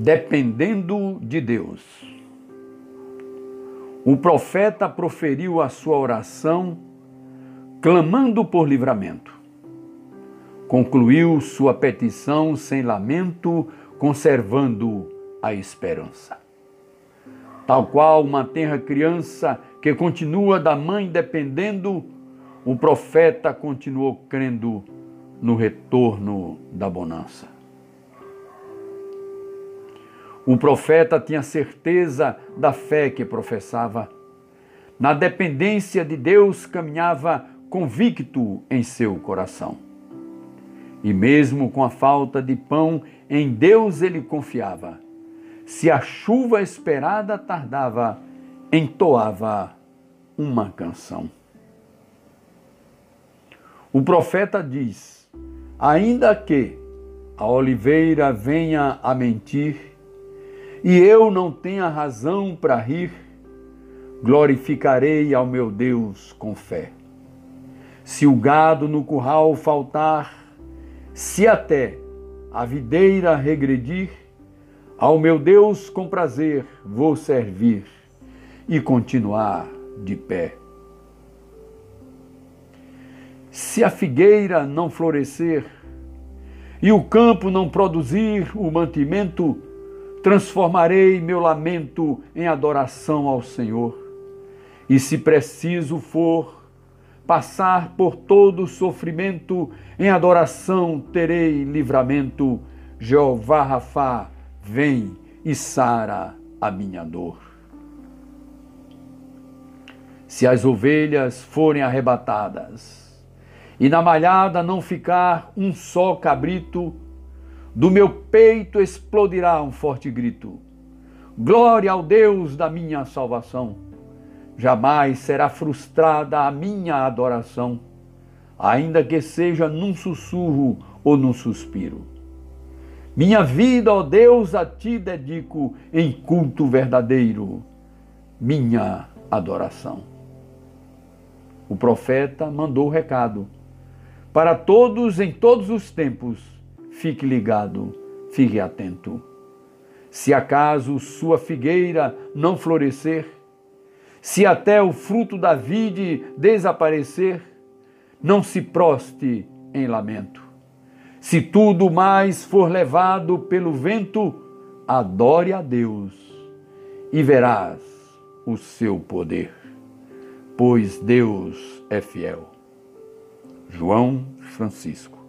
dependendo de Deus. O profeta proferiu a sua oração, clamando por livramento. Concluiu sua petição sem lamento, conservando a esperança. Tal qual uma tenra criança que continua da mãe dependendo, o profeta continuou crendo no retorno da bonança. O profeta tinha certeza da fé que professava. Na dependência de Deus caminhava convicto em seu coração. E mesmo com a falta de pão, em Deus ele confiava. Se a chuva esperada tardava, entoava uma canção. O profeta diz: Ainda que a oliveira venha a mentir, e eu não tenha razão para rir, glorificarei ao meu Deus com fé. Se o gado no curral faltar, se até a videira regredir, ao meu Deus com prazer vou servir e continuar de pé. Se a figueira não florescer e o campo não produzir o mantimento, transformarei meu lamento em adoração ao Senhor. E se preciso for passar por todo sofrimento, em adoração terei livramento. Jeová Rafá, vem e sara a minha dor. Se as ovelhas forem arrebatadas e na malhada não ficar um só cabrito, do meu peito explodirá um forte grito. Glória ao Deus da minha salvação. Jamais será frustrada a minha adoração, ainda que seja num sussurro ou num suspiro. Minha vida, ó Deus, a ti dedico em culto verdadeiro, minha adoração. O profeta mandou o recado para todos em todos os tempos fique ligado, fique atento. Se acaso sua figueira não florescer, se até o fruto da vide desaparecer, não se proste em lamento. Se tudo mais for levado pelo vento, adore a Deus e verás o seu poder, pois Deus é fiel. João Francisco